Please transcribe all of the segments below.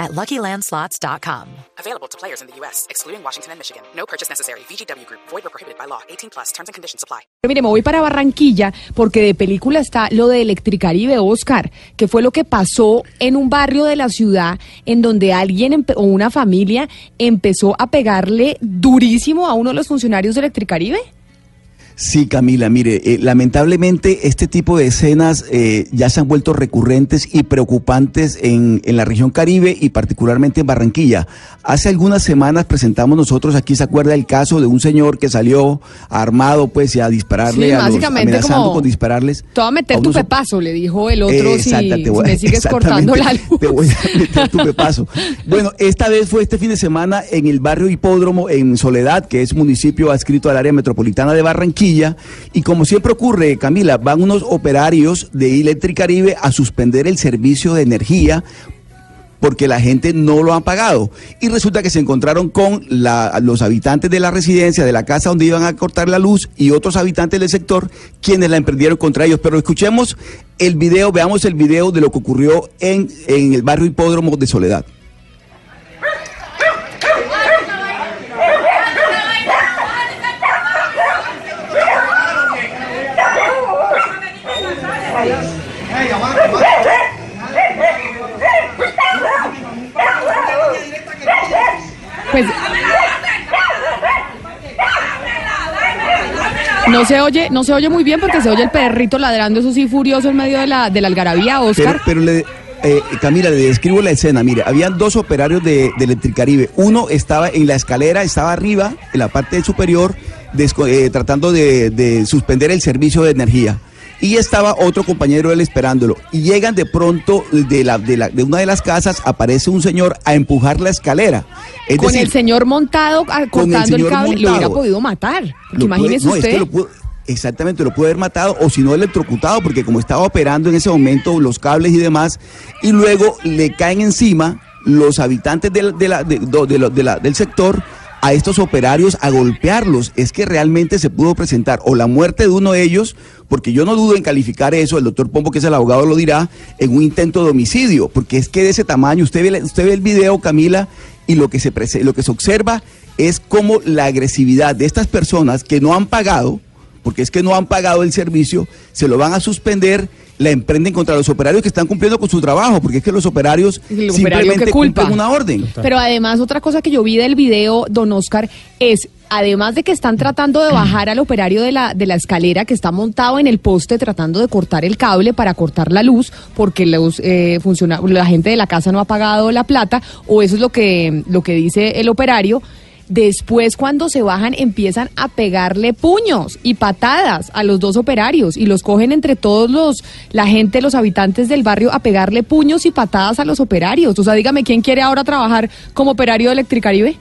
at LuckyLandSlots.com. Available to players in the U.S., excluding Washington and Michigan. No purchase necessary. VGW Group. Void or prohibited by law. 18 plus. Terms and conditions apply. Pero mire, me voy para Barranquilla porque de película está lo de Electricaribe Oscar, que fue lo que pasó en un barrio de la ciudad en donde alguien o una familia empezó a pegarle durísimo a uno de los funcionarios de Electricaribe. Sí, Camila, mire, eh, lamentablemente este tipo de escenas eh, ya se han vuelto recurrentes y preocupantes en, en la región Caribe y particularmente en Barranquilla. Hace algunas semanas presentamos nosotros aquí, ¿se acuerda el caso de un señor que salió armado pues y a dispararle Sí, a los, amenazando como, con dispararles? Te voy a meter a tu pepazo, le dijo el otro, si, Exacta, te voy si a- me sigues cortando la luz. Te voy a meter tu pepazo. Bueno, esta vez fue este fin de semana en el barrio Hipódromo, en Soledad, que es municipio adscrito al área metropolitana de Barranquilla. Y como siempre ocurre, Camila, van unos operarios de Electricaribe a suspender el servicio de energía porque la gente no lo ha pagado. Y resulta que se encontraron con los habitantes de la residencia, de la casa donde iban a cortar la luz y otros habitantes del sector quienes la emprendieron contra ellos. Pero escuchemos el video, veamos el video de lo que ocurrió en el barrio Hipódromo de Soledad. Pues no se oye, no se oye muy bien porque se oye el perrito ladrando, eso sí, furioso en medio de la, de la algarabía, Oscar. pero le, eh, Camila, le describo la escena. Mire, habían dos operarios de, de Electricaribe. Uno estaba en la escalera, estaba arriba, en la parte superior, eh, tratando de, de suspender el servicio de energía. Y estaba otro compañero él esperándolo. Y llegan de pronto de, la, de, la- de una de las casas, aparece un señor a empujar la escalera. Es con decir, el señor montado ah, el cortando el, cable, lo hubiera montado. podido matar. Imagínese es usted. que lo pudo- exactamente, lo puede haber matado o si no electrocutado, porque como estaba operando en ese momento los cables y demás, y luego le caen encima los habitantes del, de la- de- do- de lo- de la- del sector a estos operarios a golpearlos. Es que realmente se pudo presentar o la muerte de uno de ellos, porque yo no dudo en calificar eso, el doctor Pombo, que es el abogado, lo dirá, en un intento de homicidio, porque es que de ese tamaño, usted ve, usted ve el video, Camila, y lo que se, lo que se observa es como la agresividad de estas personas que no han pagado, porque es que no han pagado el servicio, se lo van a suspender, la emprenden contra los operarios que están cumpliendo con su trabajo, porque es que los operarios El simplemente cumplen una orden. Pero además, otra cosa que yo vi del video, don Oscar, es, además de que están tratando de bajar al operario de la, de la escalera que está montado en el poste tratando de cortar el cable para cortar la luz, porque los, eh, funciona, la gente de la casa no ha pagado la plata, o eso es lo que, lo que dice el operario. Después, cuando se bajan, empiezan a pegarle puños y patadas a los dos operarios y los cogen entre todos los, la gente, los habitantes del barrio, a pegarle puños y patadas a los operarios. O sea, dígame, ¿quién quiere ahora trabajar como operario de Electricaribe?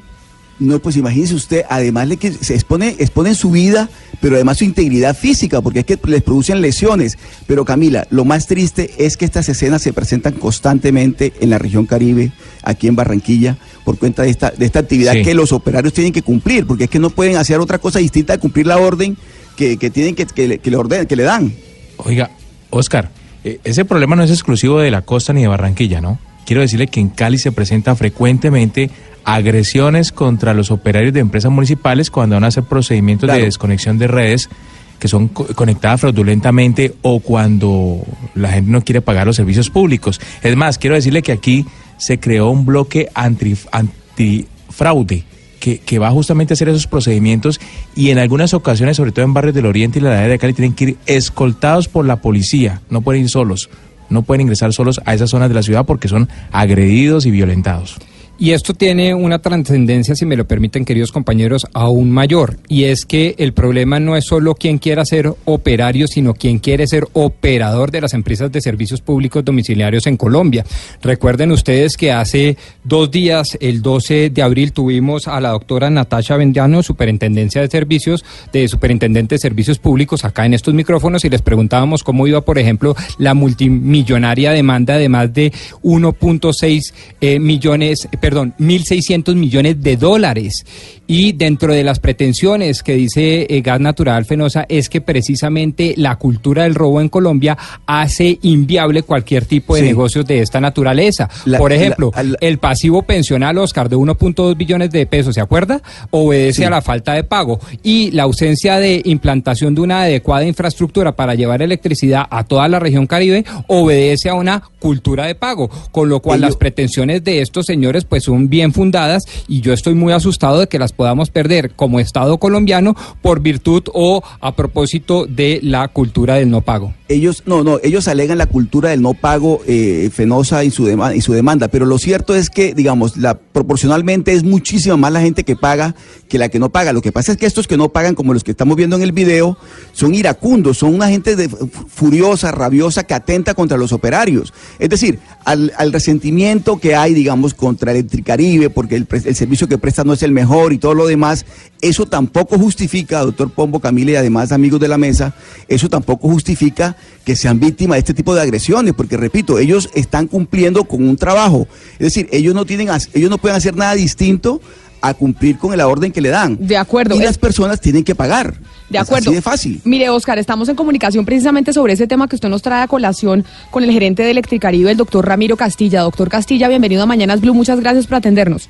No, pues imagínese usted, además de que se expone, exponen su vida, pero además su integridad física, porque es que les producen lesiones. Pero Camila, lo más triste es que estas escenas se presentan constantemente en la región Caribe, aquí en Barranquilla, por cuenta de esta, de esta actividad Sí. que los operarios tienen que cumplir, porque es que no pueden hacer otra cosa distinta de cumplir la orden que, que tienen que, que, le- que le orden, que le dan. Oiga, Oscar, eh, ese problema no es exclusivo de la costa ni de Barranquilla, ¿no? Quiero decirle que en Cali se presentan frecuentemente agresiones contra los operarios de empresas municipales cuando van a hacer procedimientos Claro. de desconexión de redes que son co- conectadas fraudulentamente o cuando la gente no quiere pagar los servicios públicos. Es más, quiero decirle que aquí se creó un bloque anti, antifraude que, que va justamente a hacer esos procedimientos y en algunas ocasiones, sobre todo en barrios del Oriente y la área de Cali, tienen que ir escoltados por la policía, no pueden ir solos, no pueden ingresar solos a esas zonas de la ciudad porque son agredidos y violentados. Y esto tiene una trascendencia, si me lo permiten, queridos compañeros, aún mayor. Y es que el problema no es solo quien quiera ser operario, sino quien quiere ser operador de las empresas de servicios públicos domiciliarios en Colombia. Recuerden ustedes que hace dos días, el 12 de abril, tuvimos a la doctora Natasha Vendiano, superintendencia de servicios, de superintendente de servicios públicos, acá en estos micrófonos, y les preguntábamos cómo iba, por ejemplo, la multimillonaria demanda de más de 1.6 eh, millones, perdón, 1.600 millones de dólares. Y dentro de las pretensiones que dice eh, Gas Natural Fenosa es que precisamente la cultura del robo en Colombia hace inviable cualquier tipo de Sí. negocios de esta naturaleza. La- Por ejemplo, la- el pasivo pensional, Oscar, de 1.2 billones de pesos, ¿se acuerda? Obedece Sí. a la falta de pago. Y la ausencia de implantación de una adecuada infraestructura para llevar electricidad a toda la región Caribe obedece a una cultura de pago. Con lo cual Ello- las pretensiones de estos señores pues son bien fundadas y yo estoy muy asustado de que las podamos perder como Estado colombiano por virtud o a propósito de la cultura del no pago. ellos no no ellos alegan la cultura del no pago eh, fenosa y su demanda y su demanda pero lo cierto es que digamos la proporcionalmente es muchísima más la gente que paga que la que no paga lo que pasa es que estos que no pagan como los que estamos viendo en el video son iracundos son una gente de- furiosa rabiosa que atenta contra los operarios es decir al, al resentimiento que hay digamos contra Electricaribe porque el, el servicio que presta no es el mejor y todo lo demás eso tampoco justifica doctor Pombo Camila y además amigos de la mesa eso tampoco justifica que sean víctimas de este tipo de agresiones, porque repito, ellos están cumpliendo con un trabajo. Es decir, ellos no tienen, ellos no pueden hacer nada distinto a cumplir con la orden que le dan. De acuerdo. Y Es- las personas tienen que pagar. De Es acuerdo. así de fácil. Mire, Oscar, estamos en comunicación precisamente sobre ese tema que usted nos trae a colación con el gerente de Electricaribe, el doctor Ramiro Castilla. Doctor Castilla, bienvenido a Mañanas Blue. Muchas gracias por atendernos.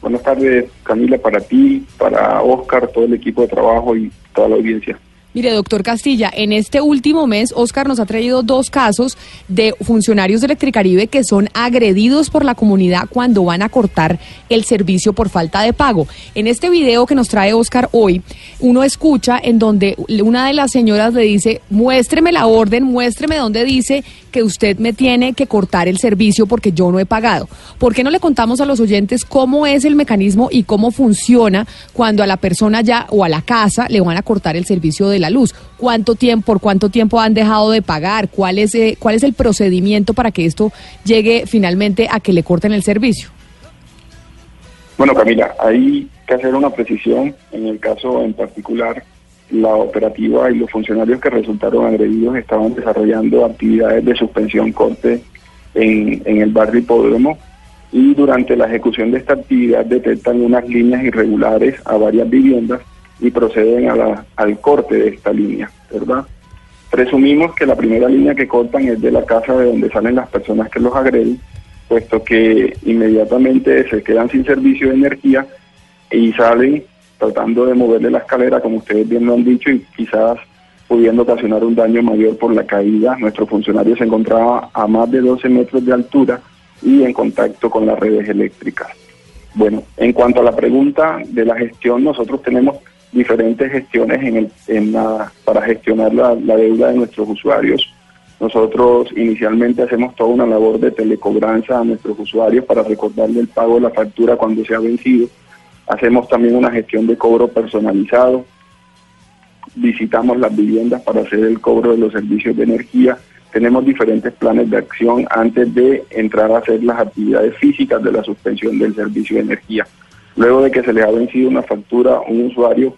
Buenas tardes, Camila, para ti, para Oscar, todo el equipo de trabajo y toda la audiencia. Mire, doctor Castilla, en este último mes, Oscar nos ha traído dos casos de funcionarios de Electricaribe que son agredidos por la comunidad cuando van a cortar el servicio por falta de pago. En este video que nos trae Oscar hoy, uno escucha en donde una de las señoras le dice, muéstreme la orden, muéstreme dónde dice que usted me tiene que cortar el servicio porque yo no he pagado. ¿Por qué no le contamos a los oyentes cómo es el mecanismo y cómo funciona cuando a la persona ya o a la casa le van a cortar el servicio de la luz? ¿Cuánto tiempo, por cuánto tiempo han dejado de pagar? ¿Cuál es, eh, cuál es el procedimiento para que esto llegue finalmente a que le corten el servicio? Bueno, Camila, hay que hacer una precisión. En el caso en particular, la operativa y los funcionarios que resultaron agredidos estaban desarrollando actividades de suspensión corte en, el barrio Hipódromo y durante la ejecución de esta actividad detectan unas líneas irregulares a varias viviendas y proceden a la- al corte de esta línea, ¿verdad? Presumimos que la primera línea que cortan es de la casa de donde salen las personas que los agreden, puesto que inmediatamente se quedan sin servicio de energía y salen tratando de moverle la escalera, como ustedes bien lo han dicho, y quizás pudiendo ocasionar un daño mayor por la caída. Nuestro funcionario se encontraba a más de 12 metros de altura y en contacto con las redes eléctricas. Bueno, en cuanto a la pregunta de la gestión, nosotros tenemos diferentes gestiones en el, en la- para gestionar la, la deuda de nuestros usuarios. Nosotros inicialmente hacemos toda una labor de telecobranza a nuestros usuarios para recordarle el pago de la factura cuando se ha vencido. Hacemos también una gestión de cobro personalizado. Visitamos las viviendas para hacer el cobro de los servicios de energía. Tenemos diferentes planes de acción antes de entrar a hacer las actividades físicas de la suspensión del servicio de energía. Luego de que se le ha vencido una factura a un usuario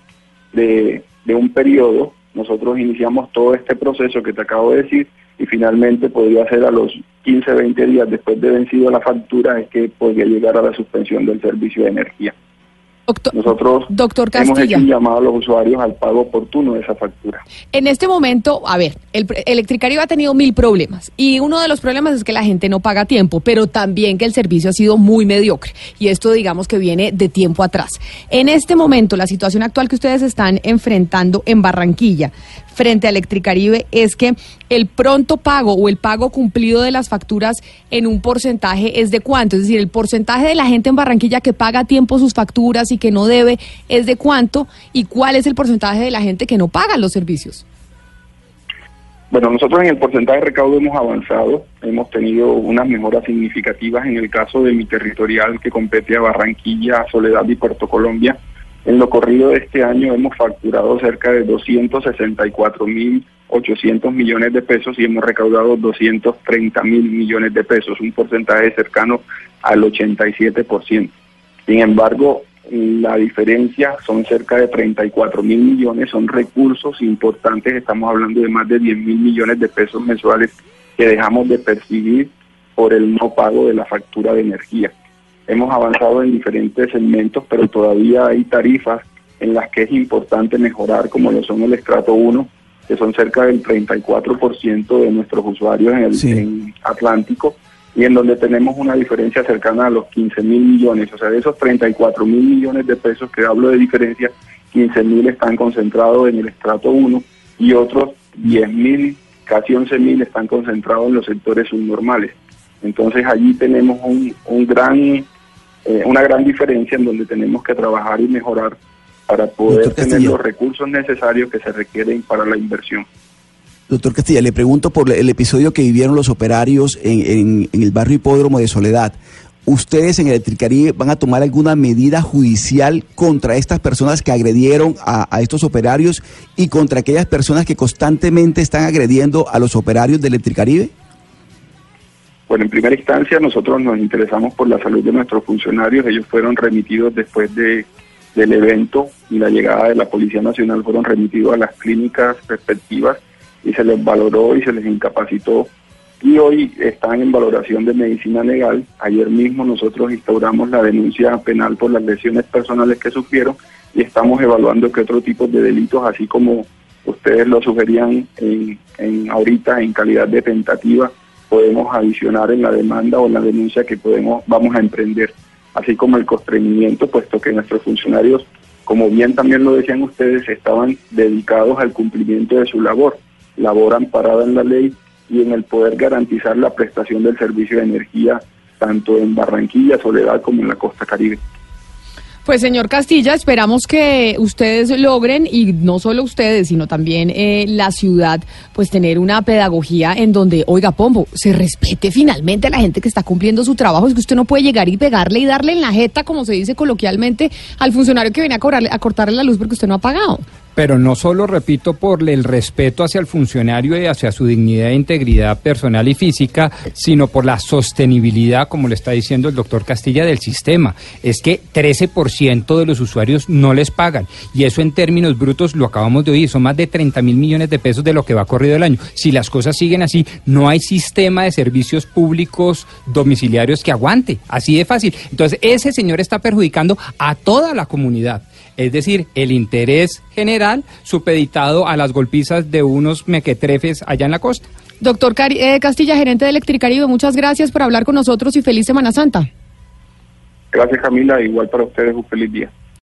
de, un periodo, nosotros iniciamos todo este proceso que te acabo de decir y finalmente podría ser a los 15, 20 días después de vencido la factura es que podría llegar a la suspensión del servicio de energía. Doctor, Nosotros Doctor hemos hecho un llamado a los usuarios al pago oportuno de esa factura. En este momento, a ver, el Electricaribe ha tenido mil problemas y uno de los problemas es que la gente no paga a tiempo, pero también que el servicio ha sido muy mediocre y esto digamos que viene de tiempo atrás. En este momento, la situación actual que ustedes están enfrentando en Barranquilla frente a Electricaribe es que el pronto pago o el pago cumplido de las facturas en un porcentaje es de cuánto, es decir, el porcentaje de la gente en Barranquilla que paga a tiempo sus facturas y que no debe es de cuánto y cuál es el porcentaje de la gente que no paga los servicios. Bueno, nosotros en el porcentaje de recaudo hemos avanzado, hemos tenido unas mejoras significativas en el caso de mi territorial que compete a Barranquilla, Soledad y Puerto Colombia. En lo corrido de este año hemos facturado cerca de 264.800 millones de pesos y hemos recaudado 230 mil millones de pesos, un porcentaje cercano al 87%. Sin embargo, la diferencia son cerca de 34 mil millones, son recursos importantes, estamos hablando de más de 10 mil millones de pesos mensuales que dejamos de percibir por el no pago de la factura de energía. Hemos avanzado en diferentes segmentos, pero todavía hay tarifas en las que es importante mejorar, como lo son el estrato 1, que son cerca del 34% de nuestros usuarios en el en Atlántico, y en donde tenemos una diferencia cercana a los 15 mil millones, o sea, de esos 34 mil millones de pesos que hablo de diferencia, 15 mil están concentrados en el estrato 1 y otros 10 mil, casi 11 mil están concentrados en los sectores subnormales. Entonces allí tenemos un, un gran, eh, una gran diferencia en donde tenemos que trabajar y mejorar para poder tener los recursos necesarios que se requieren para la inversión. Doctor Castilla, le pregunto por el episodio que vivieron los operarios en, el barrio Hipódromo de Soledad. ¿Ustedes en Electricaribe van a tomar alguna medida judicial contra estas personas que agredieron a, estos operarios y contra aquellas personas que constantemente están agrediendo a los operarios de Electricaribe? Bueno, en primera instancia nosotros nos interesamos por la salud de nuestros funcionarios. Ellos fueron remitidos después de, del evento y la llegada de la Policía Nacional, fueron remitidos a las clínicas respectivas y se les valoró y se les incapacitó y hoy están en valoración de medicina legal. Ayer mismo nosotros instauramos la denuncia penal por las lesiones personales que sufrieron y estamos evaluando qué otro tipo de delitos, así como ustedes lo sugerían en ahorita en calidad de tentativa, podemos adicionar en la demanda o en la denuncia que podemos vamos a emprender, así como el constreñimiento, puesto que nuestros funcionarios, como bien también lo decían ustedes, estaban dedicados al cumplimiento de su labor laboran parada en la ley y en el poder garantizar la prestación del servicio de energía tanto en Barranquilla, Soledad como en la costa caribe. Pues señor Castilla, esperamos que ustedes logren, y no solo ustedes, sino también eh, la ciudad, pues tener una pedagogía en donde, oiga, Pombo, se respete finalmente a la gente que está cumpliendo su trabajo. Es que usted no puede llegar y pegarle y darle en la jeta, como se dice coloquialmente, al funcionario que viene a, cobrarle, a cortarle la luz porque usted no ha pagado pero no solo, repito, por el respeto hacia el funcionario y hacia su dignidad e integridad personal y física, sino por la sostenibilidad, como le está diciendo el doctor Castilla, del sistema. Es que 13% de los usuarios no les pagan. Y eso en términos brutos lo acabamos de oír, son más de 30 mil millones de pesos de lo que va corrido el año. Si las cosas siguen así, no hay sistema de servicios públicos domiciliarios que aguante. Así de fácil. Entonces, ese señor está perjudicando a toda la comunidad es decir, el interés general supeditado a las golpizas de unos mequetrefes allá en la costa. Doctor eh, Castilla, gerente de Electricaribe, muchas gracias por hablar con nosotros y feliz Semana Santa. Gracias Camila, igual para ustedes un feliz día.